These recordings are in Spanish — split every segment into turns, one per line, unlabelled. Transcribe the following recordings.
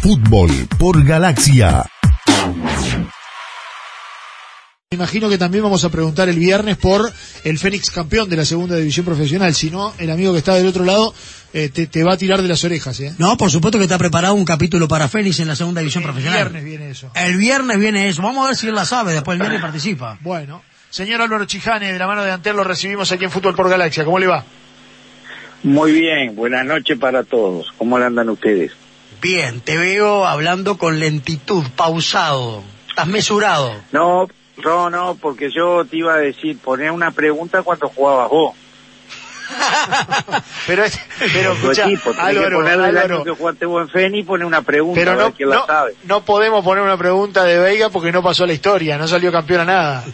Fútbol por Galaxia.
Me imagino que también vamos a preguntar el viernes por el Fénix campeón de la segunda división profesional. Si no, el amigo que está del otro lado eh, te, te va a tirar de las orejas. ¿eh?
No, por supuesto que está preparado un capítulo para Fénix en la segunda división profesional.
El viernes viene eso.
El viernes viene eso. Vamos a ver si él la sabe. Después el viernes participa.
Bueno. Señor Álvaro Chijane, de la mano de Antel, lo recibimos aquí en Fútbol por Galaxia. ¿Cómo le va?
Muy bien, buenas noches para todos. ¿Cómo le andan ustedes?
Bien, te veo hablando con lentitud, pausado. Estás mesurado.
No, no, no, porque yo te iba a decir, poner una pregunta cuando jugabas vos.
pero, es- pero escucha,
tenés
Álvaro,
que
Álvaro,
que jugaste vos en Feni y poner una pregunta
pero no,
la
no,
sabe.
no podemos poner una pregunta de Veiga porque no pasó la historia, no salió campeón a nada.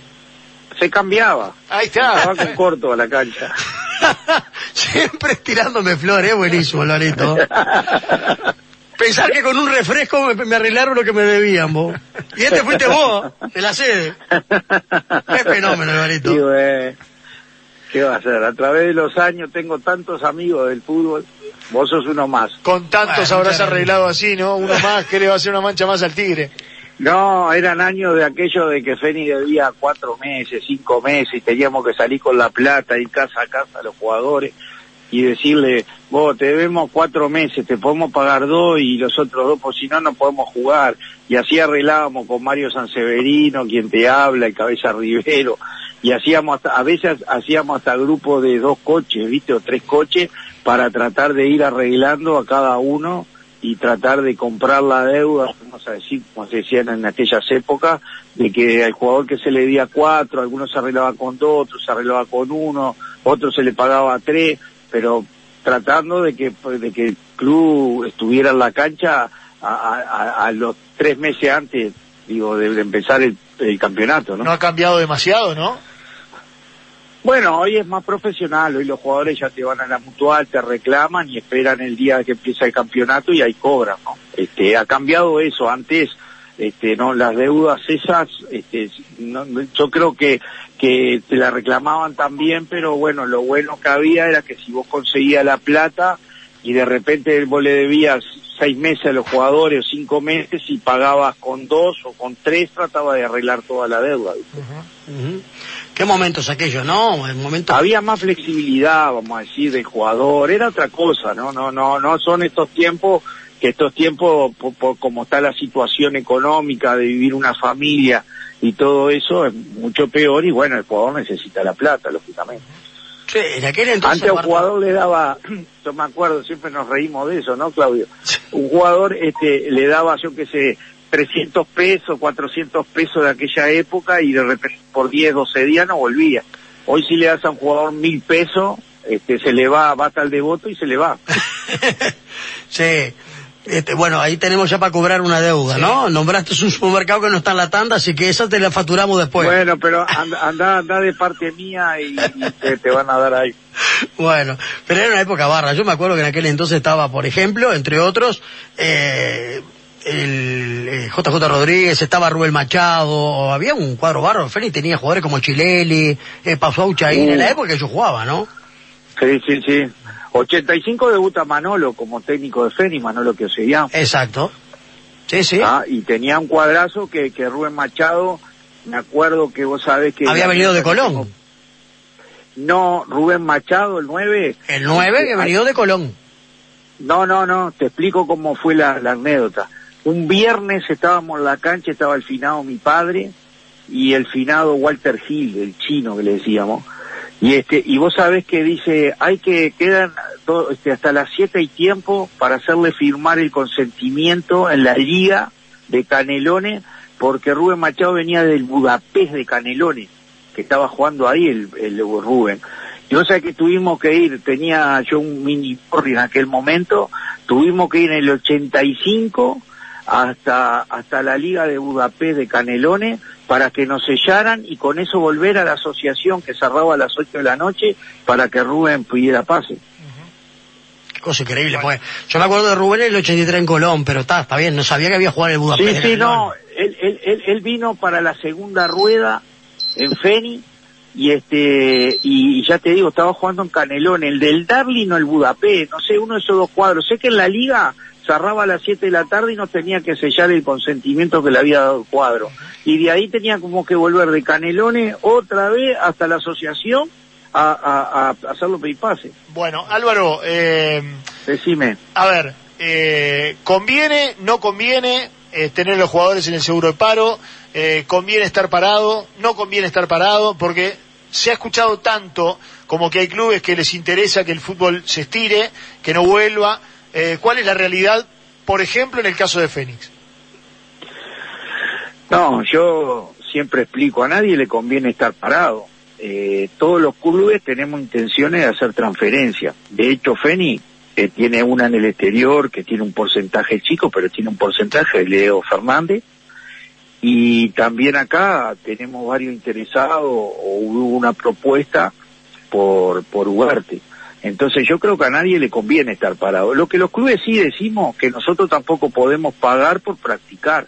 Se cambiaba.
Ahí está.
Estaba con corto a la cancha.
Siempre tirándome flores, buenísimo, Alvarito. Pensar que con un refresco me, me arreglaron lo que me debían, vos. Y este fuiste vos, de la sede. Qué fenómeno.
Sí, güey. ¿Qué va a hacer? A través de los años tengo tantos amigos del fútbol. Vos sos uno más.
Con tantos
Bueno,
habrás arreglado así, ¿no? Uno más que le va a hacer una mancha más al tigre.
No, eran años de aquello de que Feni debía cuatro meses, cinco meses, y teníamos que salir con la plata, ir casa a casa a los jugadores y decirle, vos te debemos cuatro meses, te podemos pagar dos y los otros dos, pues si no, no podemos jugar. Y así arreglábamos con Mario Sanseverino, quien te habla, el Cabeza Rivero, y hacíamos hasta, a veces hacíamos hasta grupo de dos coches, viste, o tres coches, para tratar de ir arreglando a cada uno y tratar de comprar la deuda, vamos a decir, como se decían en aquellas épocas, de que al jugador que se le debía cuatro, algunos se arreglaba con dos, otros se arreglaba con uno, otros se le pagaba tres, pero tratando de que, de que el club estuviera en la cancha a, los tres meses antes, digo, de, de empezar el, el campeonato, ¿no?
No ha cambiado demasiado, ¿no?
Bueno, hoy es más profesional, hoy los jugadores ya te van a la mutual, te reclaman y esperan el día que empieza el campeonato y ahí cobran, ¿no? Este, ha cambiado eso, antes, este, no, las deudas esas, este, no- yo creo que, que te la reclamaban también, pero bueno, lo bueno que había era que si vos conseguías la plata y de repente vos le debías seis meses a los jugadores o cinco meses y pagabas con dos o con tres, trataba de arreglar toda la deuda.
Qué momentos aquellos, ¿no? El momento...
había más flexibilidad, vamos a decir, del jugador, era otra cosa, no, no, no, no son estos tiempos que estos tiempos, po- po- como está la situación económica de vivir una familia y todo eso, es mucho peor y bueno, el jugador necesita la plata, lógicamente.
Sí, en aquel entonces...
Antes a un jugador le daba, yo me acuerdo, siempre nos reímos de eso, ¿no, Claudio? Un jugador este, le daba, yo qué sé, 300 pesos, 400 pesos de aquella época y de repente por 10, 12 días no volvía. Hoy si le das a un jugador mil pesos, este, se le va, va tal devoto y se le va.
sí. Este, bueno, ahí tenemos ya para cobrar una deuda, ¿no? Nombraste un supermercado que no está en la tanda, así que esa te la facturamos después.
Bueno, pero anda, anda, anda de parte mía y, y te, te van a dar ahí.
Bueno, pero era una época barra. Yo me acuerdo que en aquel entonces estaba, por ejemplo, entre otros, eh, el eh, JJ Rodríguez, estaba Rubén Machado, había un cuadro barro. Fénix tenía jugadores como Chileli, eh, Pasó Chaín, en la
Uh.
época que yo jugaba, ¿no?
Sí, sí, sí. 85 debuta Manolo como técnico de Feni, Manolo que se llama.
Exacto. Sí, sí.
Ah, y tenía un cuadrazo que, que Rubén Machado, me acuerdo que vos sabés que...
había venido de Colón.
No, Rubén Machado, el 9.
El 9 que ha venido de Colón.
No, no, no, te explico cómo fue la, la anécdota. Un viernes estábamos en la cancha, estaba el finado mi padre y el finado Walter Hill, el chino que le decíamos. Y este, y vos sabés que dice, hay que, quedan este, hasta las 7 y tiempo para hacerle firmar el consentimiento en la liga de Canelones, porque Rubén Machado venía del Budapest de Canelones, que estaba jugando ahí el, el Rubén. Y vos sabés que tuvimos que ir, tenía yo un mini porri en aquel momento, tuvimos que ir en el 85 hasta, hasta la Liga de Budapest de Canelones para que nos sellaran y con eso volver a la asociación que cerraba a las 8 de la noche para que Rubén pudiera pase.
Qué cosa increíble. Pues. Yo me acuerdo de Rubén en el 83 en Colón, pero está, está bien. No sabía que había jugado en el Budapest.
Sí, sí, no, él, él, él, él vino para la segunda rueda en Feni y este y ya te digo, estaba jugando en Canelón, el del Dublin o el Budapest, no sé, uno de esos dos cuadros. Sé que en la liga cerraba a las 7 de la tarde y nos tenía que sellar el consentimiento que le había dado el cuadro. Y de ahí tenía como que volver de Canelones otra vez hasta la asociación a, a, a hacerlo pase.
Bueno, Álvaro, eh,
decime.
A ver, eh, ¿conviene, no conviene eh, tener los jugadores en el seguro de paro? Eh, ¿Conviene estar parado? ¿No conviene estar parado? Porque se ha escuchado tanto como que hay clubes que les interesa que el fútbol se estire, que no vuelva. Eh, ¿Cuál es la realidad, por ejemplo, en el caso de Fénix?
No, yo siempre explico, a nadie le conviene estar parado. Eh, todos los clubes tenemos intenciones de hacer transferencias. De hecho, Fénix eh, tiene una en el exterior que tiene un porcentaje chico, pero tiene un porcentaje de Leo Fernández. Y también acá tenemos varios interesados o hubo una propuesta por, por Ugarte. Entonces yo creo que a nadie le conviene estar parado. Lo que los clubes sí decimos que nosotros tampoco podemos pagar por practicar,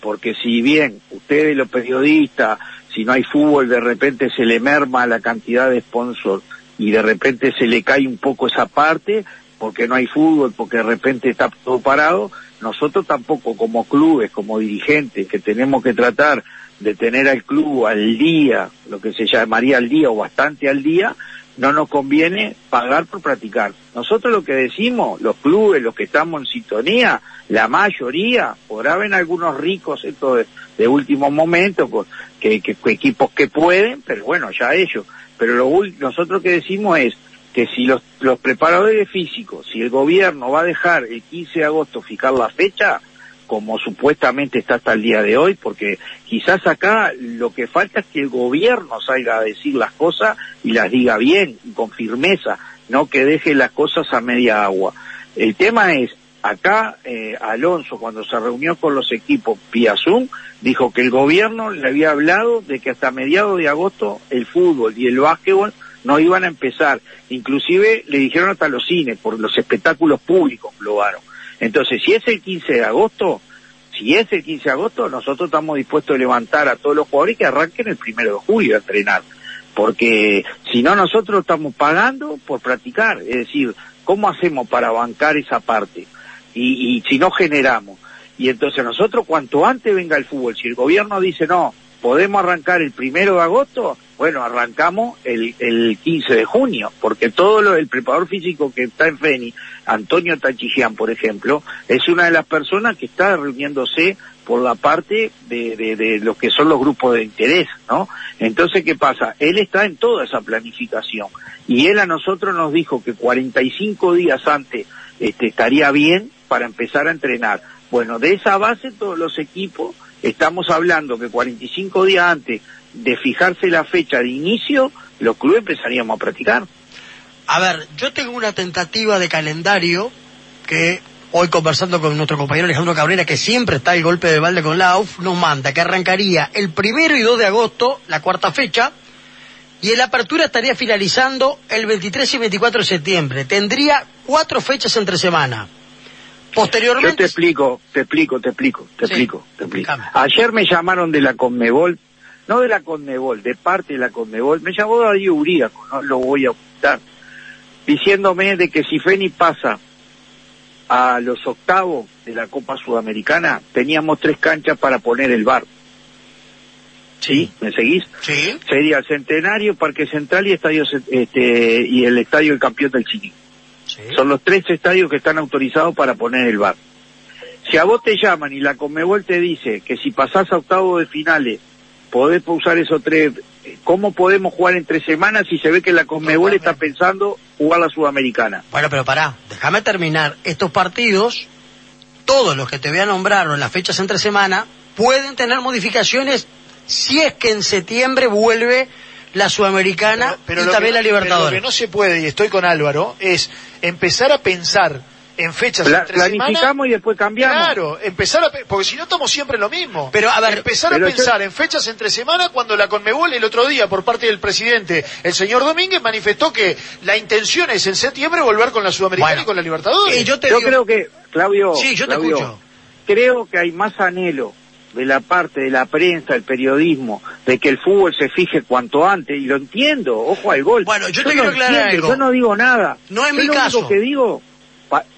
porque si bien ustedes los periodistas, si no hay fútbol de repente se le merma la cantidad de sponsors y de repente se le cae un poco esa parte, porque no hay fútbol, porque de repente está todo parado, nosotros tampoco como clubes, como dirigentes, que tenemos que tratar de tener al club al día, lo que se llamaría al día o bastante al día, no nos conviene pagar por practicar. Nosotros lo que decimos, los clubes, los que estamos en sintonía, la mayoría, podrá haber algunos ricos esto de, último momento, que, que, equipos que pueden, pero bueno, ya ellos. Pero lo, nosotros que decimos es que si los, los preparadores físicos, si el gobierno va a dejar el 15 de agosto fijar la fecha, como supuestamente está hasta el día de hoy, porque quizás acá lo que falta es que el gobierno salga a decir las cosas y las diga bien, con firmeza, no que deje las cosas a media agua. El tema es, acá eh, Alonso cuando se reunió con los equipos vía Zoom, dijo que el gobierno le había hablado de que hasta mediados de agosto el fútbol y el básquetbol no iban a empezar. Inclusive le dijeron hasta los cines, por los espectáculos públicos probaron. Entonces, si es el 15 de agosto, si es el 15 de agosto, nosotros estamos dispuestos a levantar a todos los jugadores que arranquen el primero de julio a entrenar. Porque si no, nosotros estamos pagando por practicar. Es decir, ¿cómo hacemos para bancar esa parte? Y, y si no generamos. Y entonces nosotros, cuanto antes venga el fútbol, si el gobierno dice no, podemos arrancar el primero de agosto, bueno, arrancamos el, el 15 de junio, porque todo lo, el preparador físico que está en Feni, Antonio Tachigian, por ejemplo, es una de las personas que está reuniéndose por la parte de, de, de lo que son los grupos de interés, ¿no? Entonces, ¿qué pasa? Él está en toda esa planificación y él a nosotros nos dijo que 45 días antes este, estaría bien para empezar a entrenar. Bueno, de esa base todos los equipos estamos hablando que 45 días antes de fijarse la fecha de inicio, los clubes empezaríamos a practicar.
A ver, yo tengo una tentativa de calendario que hoy conversando con nuestro compañero Alejandro Cabrera, que siempre está el golpe de balde con la AUF, nos manda que arrancaría el primero y 2 de agosto, la cuarta fecha, y el apertura estaría finalizando el 23 y 24 de septiembre. Tendría cuatro fechas entre semana. Posteriormente...
Yo te explico, te explico, te explico, te explico, te explico. Ayer me llamaron de la Conmebol, no de la Conmebol, de parte de la Conmebol, me llamó Darío Uríaco, no lo voy a ocultar, diciéndome de que si Feni pasa a los octavos de la Copa Sudamericana, teníamos tres canchas para poner el bar. ¿Sí? ¿Me seguís?
Sí.
Sería el Centenario, Parque Central y Estadio este, y el Estadio del Campeón del Chile. Son los tres estadios que están autorizados para poner el bar. Si a vos te llaman y la Conmebol te dice que si pasás a octavo de finales podés usar esos tres, ¿cómo podemos jugar entre semanas si se ve que la Conmebol está pensando jugar la Sudamericana?
Bueno, pero pará, déjame terminar. Estos partidos, todos los que te voy a nombrar en las fechas entre semana, pueden tener modificaciones si es que en septiembre vuelve la Sudamericana pero, y también la Libertadores.
Pero lo que no se puede, y estoy con Álvaro, es empezar a pensar en fechas entre
planificamos y después cambiamos.
Claro, empezar a porque si no estamos siempre en lo mismo.
Pero a ver,
empezar a pensar en fechas entre semana cuando la Conmebol el otro día por parte del presidente, el señor Domínguez manifestó que la intención es en septiembre volver con la Sudamericana y con la Libertadores.
yo, creo que Claudio,
sí, yo
te
escucho.
Creo que hay más anhelo de la parte de la prensa, el periodismo, de que el fútbol se fije cuanto antes, y lo entiendo, ojo al gol.
Bueno, yo, te quiero aclarar algo.
Yo no digo nada.
No es mi
lo
caso.
Único que digo,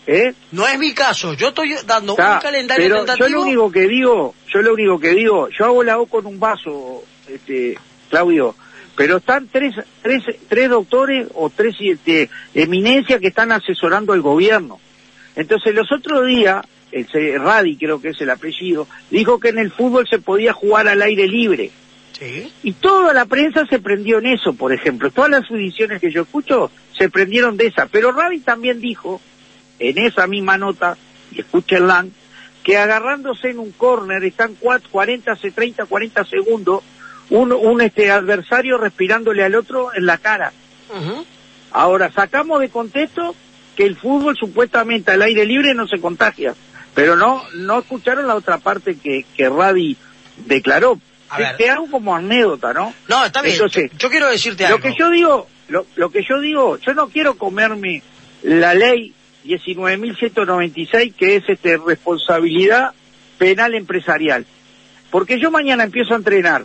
¿Eh?
No es mi caso, yo estoy dando
Está,
un calendario
pero
tentativo.
yo lo único que digo, yo lo único que digo, yo hago la O con un vaso, este, Claudio, pero están tres, tres, tres doctores o tres este, eminencias que están asesorando al gobierno. Entonces los otros días, el Radi creo que es el apellido, dijo que en el fútbol se podía jugar al aire libre.
Sí.
Y toda la prensa se prendió en eso, por ejemplo. Todas las ediciones que yo escucho se prendieron de esa. Pero Radi también dijo, en esa misma nota, y escúchenla, que agarrándose en un córner están cuat- 40, se- 30, 40 segundos, un, un este adversario respirándole al otro en la cara. Ahora, sacamos de contexto que el fútbol supuestamente al aire libre no se contagia. Pero no, no escucharon la otra parte que, que Radi declaró.
A
Te-
ver.
te hago como anécdota, ¿no?
No, está bien.
Entonces,
yo, yo quiero decirte
Lo
algo.
que yo digo, lo, lo que yo digo, yo no quiero comerme la ley 19.196 que es este responsabilidad penal empresarial. Porque yo mañana empiezo a entrenar,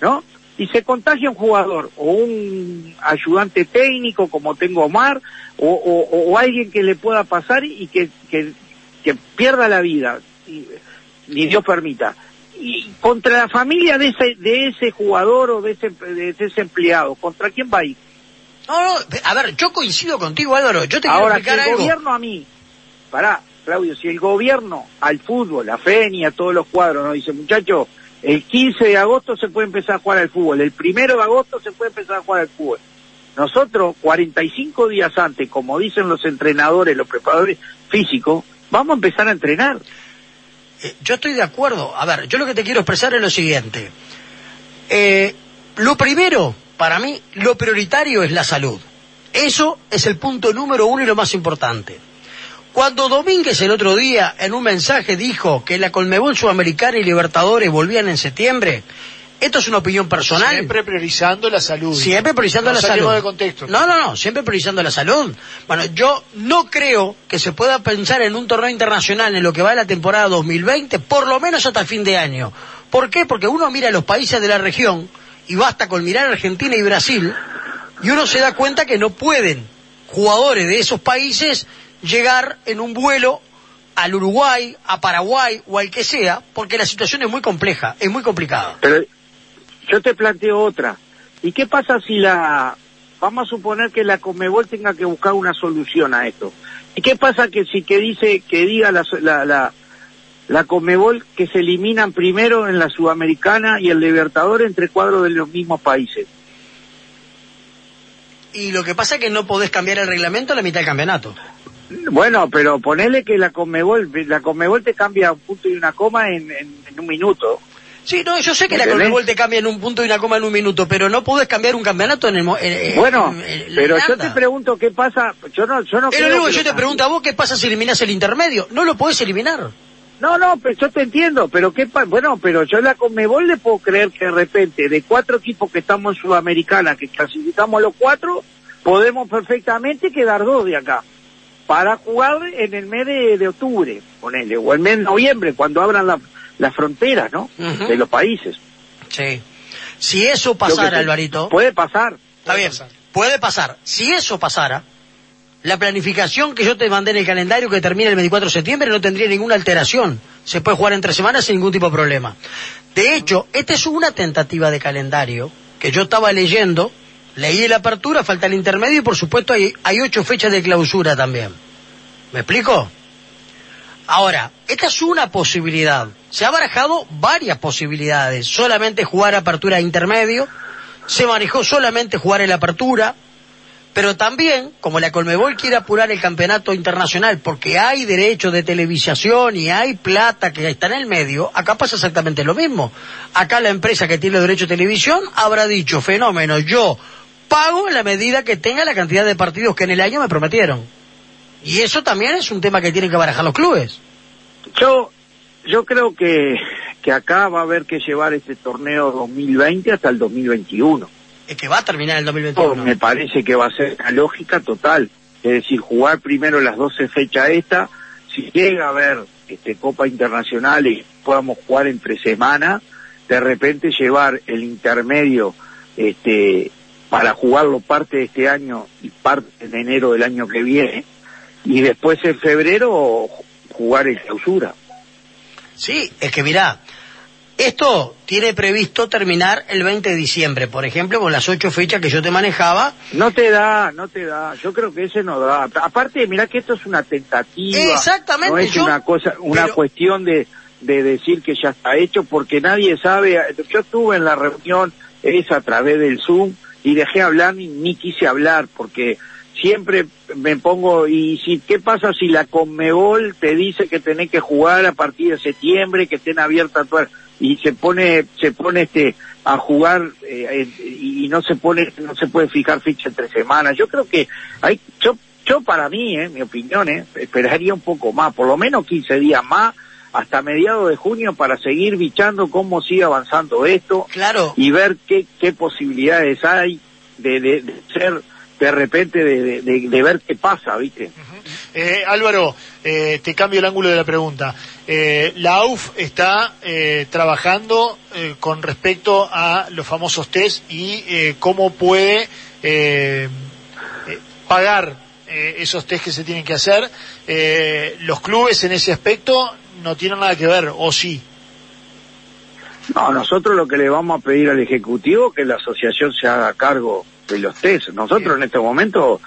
¿no? Y se contagia un jugador o un ayudante técnico como tengo Omar o, alguien que le pueda pasar y que, que, que pierda la vida, y- ni Dios permita. Y contra la familia de ese, de ese jugador o de ese, de ese empleado, ¿contra quién va a ir?
No, no, a ver, yo coincido contigo, Álvaro. Yo te quiero
Ahora, si
explicar
el
algo.
gobierno a mí, pará, Claudio, si el gobierno al fútbol, a FENI, a todos los cuadros, nos dice, muchachos, el 15 de agosto se puede empezar a jugar al fútbol, el primero de agosto se puede empezar a jugar al fútbol. Nosotros, 45 días antes, como dicen los entrenadores, los preparadores físicos, vamos a empezar a entrenar.
Eh, Yo estoy de acuerdo. A ver, yo lo que te quiero expresar es lo siguiente. Eh, lo primero, para mí, lo prioritario es la salud. Eso es el punto número uno y lo más importante. Cuando Domínguez el otro día en un mensaje dijo que la Colmebol Sudamericana y Libertadores volvían en septiembre, esto es una opinión personal.
Siempre priorizando la salud.
Siempre priorizando
No
la salud.
de contexto.
No, no, no, siempre priorizando la salud. Bueno, yo no creo que se pueda pensar en un torneo internacional en lo que va de la temporada 2020, por lo menos hasta el fin de año. ¿Por qué? Porque uno mira los países de la región y basta con mirar Argentina y Brasil y uno se da cuenta que no pueden jugadores de esos países llegar en un vuelo al Uruguay, a Paraguay o al que sea, porque la situación es muy compleja, es muy complicada.
Pero yo te planteo otra. ¿Y qué pasa si la... Vamos a suponer que la Comebol tenga que buscar una solución a esto. ¿Y qué pasa que si que dice que diga la, la, la, la Comebol que se eliminan primero en la Sudamericana y el Libertador entre cuadros de los mismos países?
Y lo que pasa es que no podés cambiar el reglamento a la mitad del campeonato.
Bueno, pero ponele que la Comebol, la Comebol te cambia un punto y una coma en, en- en un minuto.
Sí, no, yo sé que la. Conmebol te cambia en un punto y una coma en un minuto, pero no podés cambiar un campeonato en el...
Bueno,
en- en
pero yo te pregunto qué pasa, yo no, yo no
Pero luego yo te pregunto a vos qué pasa si eliminás el intermedio. No lo podés eliminar.
No, no, pero yo te entiendo, pero qué pa- bueno, pero yo la Conmebol le puedo creer que de repente de cuatro equipos que estamos en Sudamericana, que clasificamos los cuatro, podemos perfectamente quedar dos de acá para jugar en el mes de, de octubre, ponele, o el mes de noviembre, cuando abran la- las fronteras, ¿no? De los países.
Sí. Si eso pasara. Alvarito...
Puede pasar.
Está bien,
pasar.
puede pasar. Si eso pasara, la planificación que yo te mandé en el calendario que termina el 24 de septiembre no tendría ninguna alteración. Se puede jugar en tres semanas sin ningún tipo de problema. De hecho, esta es una tentativa de calendario que yo estaba leyendo, leí la apertura, falta el intermedio y por supuesto hay, ocho fechas de clausura también. ¿Me explico? Ahora, esta es una posibilidad. Se ha barajado varias posibilidades. Solamente jugar apertura intermedio. Se manejó solamente jugar en la apertura. Pero también, como la Colmebol quiere apurar el campeonato internacional porque hay derechos de televisación y hay plata que está en el medio, acá pasa exactamente lo mismo. Acá la empresa que tiene derecho de televisión habrá dicho, fenómeno, yo pago en la medida que tenga la cantidad de partidos que en el año me prometieron. Y eso también es un tema que tienen que barajar los clubes.
Yo, yo creo que, que acá va a haber que llevar este torneo 2020 hasta el 2021.
Es que va a terminar el
Todo
2021.
me parece que va a ser una lógica total. Es decir, jugar primero las 12 fechas esta, si llega a haber este, Copa Internacional y podamos jugar entre semana, de repente llevar el intermedio este, para jugarlo parte de este año y parte de enero del año que viene, y después en febrero jugar en clausura.
Sí, es que mirá, esto tiene previsto terminar el 20 de diciembre, por ejemplo, con las ocho fechas que yo te manejaba.
No te da, no te da. Yo creo que ese no da. Aparte, mirá que esto es una tentativa.
Exactamente.
No es una cosa, una cuestión de, de decir que ya está hecho, porque nadie sabe. Yo estuve en la reunión esa a través del Zoom y dejé hablar ni, ni quise hablar porque siempre me pongo y si qué pasa si la Conmebol te dice que tenés que jugar a partir de septiembre que estén abiertas todas y se pone se pone este a jugar eh, y no se pone no se puede fijar ficha entre semanas yo creo que hay yo yo para mí eh, mi opinión eh, esperaría un poco más por lo menos 15 días más hasta mediados de junio para seguir bichando cómo sigue avanzando esto
claro.
y ver qué, qué posibilidades hay de, de, ser de repente de, de, ver qué pasa, ¿viste?
Eh, Álvaro, eh, te cambio el ángulo de la pregunta. Eh, la AUF está eh, trabajando eh, con respecto a los famosos test y eh, cómo puede pagar eh, esos test que se tienen que hacer. Eh, los clubes en ese aspecto no tienen nada que ver, ¿o sí?
No, nosotros lo que le vamos a pedir al Ejecutivo es que la asociación se haga cargo de los test. Nosotros en este momento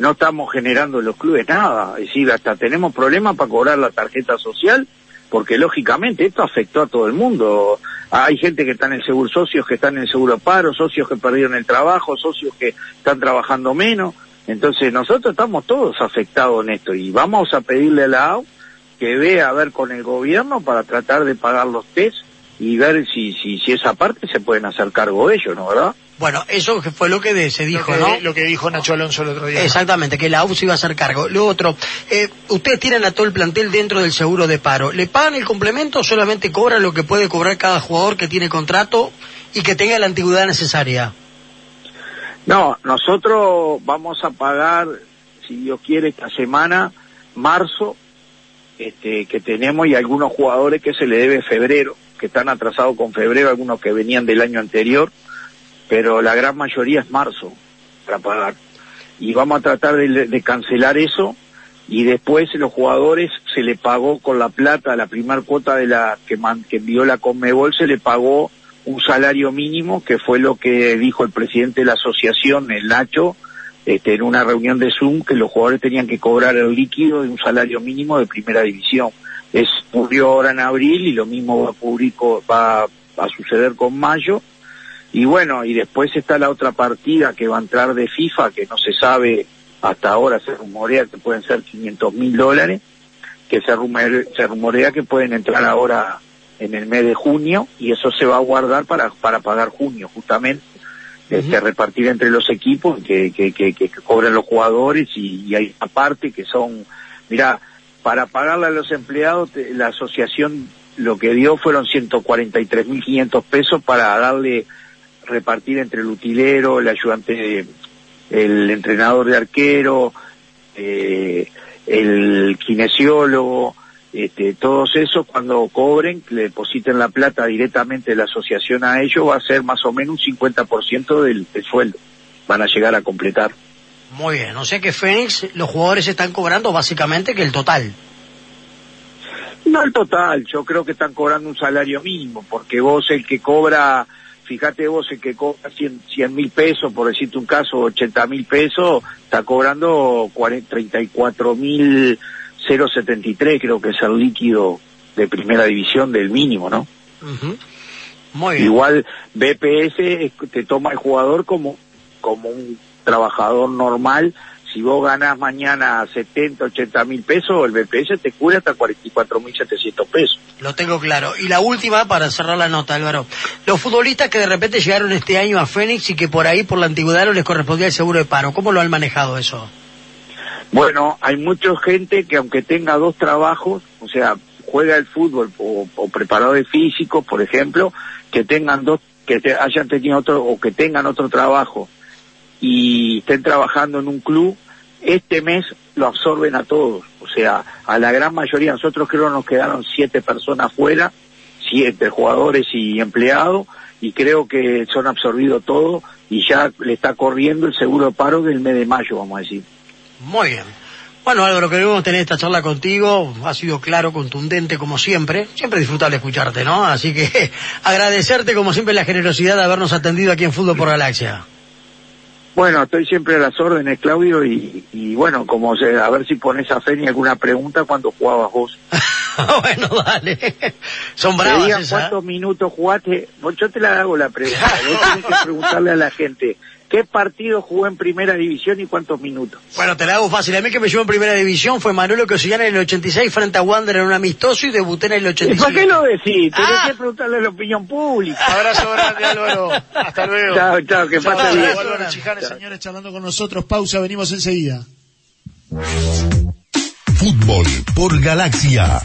no estamos generando en los clubes nada. Es decir, hasta tenemos problemas para cobrar la tarjeta social porque lógicamente esto afectó a todo el mundo. Hay gente que está en el seguro, socios que están en el seguro paro, socios que perdieron el trabajo, socios que están trabajando menos. Entonces nosotros estamos todos afectados en esto y vamos a pedirle a la AU que vea a ver con el gobierno para tratar de pagar los test y ver si, si, si esa parte se pueden hacer cargo ellos, ¿no verdad?
Bueno, eso fue lo que se dijo,
lo que,
¿no?
Lo que dijo Nacho Alonso el otro día.
Exactamente, que la UFS iba a hacer cargo. Lo otro, eh, ustedes tienen a todo el plantel dentro del seguro de paro. ¿Le pagan el complemento o solamente cobran lo que puede cobrar cada jugador que tiene contrato y que tenga la antigüedad necesaria?
No, nosotros vamos a pagar, si Dios quiere, esta semana, marzo, este, que tenemos y algunos jugadores que se le debe febrero, que están atrasados con febrero, algunos que venían del año anterior, pero la gran mayoría es marzo para pagar. Y vamos a tratar de, cancelar eso y después los jugadores se le pagó con la plata, la primera cuota de la que, man, que envió la Conmebol, se le pagó un salario mínimo, que fue lo que dijo el presidente de la asociación, el Nacho, este, en una reunión de Zoom, que los jugadores tenían que cobrar el líquido de un salario mínimo de primera división. Es ocurrió ahora en abril y lo mismo va a, va a suceder con mayo. Y bueno, y después está la otra partida que va a entrar de FIFA, que no se sabe hasta ahora, se rumorea que pueden ser 500 mil dólares, que se rumorea, se rumorea que pueden entrar ahora en el mes de junio y eso se va a guardar para, para pagar junio justamente, uh -huh. este, repartir entre los equipos que, que, que, que cobren los jugadores y, y hay aparte que son, mira, para pagarle a los empleados la asociación lo que dio fueron 143.500 pesos para darle repartir entre el utilero, el ayudante, el entrenador de arquero, eh, el kinesiólogo, este, todos esos cuando cobren, le depositen la plata directamente de la asociación a ellos, va a ser más o menos un 50% del, del sueldo. Van a llegar a completar.
Muy bien, o sea que Fénix, los jugadores están cobrando básicamente que el total.
No el total, yo creo que están cobrando un salario mínimo, porque vos el que cobra, fíjate vos el que cobra 100 mil pesos, por decirte un caso, 80 mil pesos, está cobrando 40, 34 mil 0.73 creo que es el líquido de primera división del mínimo, ¿no?
Uh -huh. Muy bien.
Igual BPS te toma el jugador como, como un trabajador normal. Si vos ganás mañana 70, 80 mil pesos, el BPS te cubre hasta 44 mil 700 pesos.
Lo tengo claro. Y la última, para cerrar la nota, Álvaro. Los futbolistas que de repente llegaron este año a Fénix y que por ahí, por la antigüedad, no les correspondía el seguro de paro. ¿Cómo lo han manejado eso?
Bueno, hay mucha gente que aunque tenga dos trabajos, o sea, juega el fútbol o, o preparadores físicos, por ejemplo, que tengan dos, que te, hayan tenido otro o que tengan otro trabajo y estén trabajando en un club, este mes lo absorben a todos, o sea, a la gran mayoría, nosotros creo nos quedaron siete personas fuera, siete jugadores y empleados, y creo que son absorbidos todos y ya le está corriendo el seguro de paro del mes de mayo, vamos a decir.
Muy bien. Bueno, Álvaro, queremos tener esta charla contigo. Ha sido claro, contundente como siempre. Siempre disfrutable escucharte, ¿no? Así que agradecerte como siempre la generosidad de habernos atendido aquí en Fútbol por Galaxia.
Bueno, estoy siempre a las órdenes, Claudio, y, y bueno, como se, a ver si pones a Feni alguna pregunta cuando jugabas vos.
bueno, dale. Son bravas
digan
¿eh?
cuántos minutos jugaste. Yo te la hago la pregunta. Vos tenés que preguntarle a la gente qué partido jugó en primera división y cuántos minutos.
Bueno, te la hago fácil. A mí que me llevó en primera división fue Manolo Cosillana en el 86 frente a Wander en un amistoso y debuté en el
¿Y
85.
¿Para qué lo decís? Tenés
Ah.
que preguntarle a la opinión pública.
Abrazo grande, Álvaro. Hasta luego.
Chao, chao, que
Chao,
pase bien.
Álvaro Chijanes,
Señores, charlando con nosotros. Pausa, venimos enseguida.
Fútbol por Galaxia.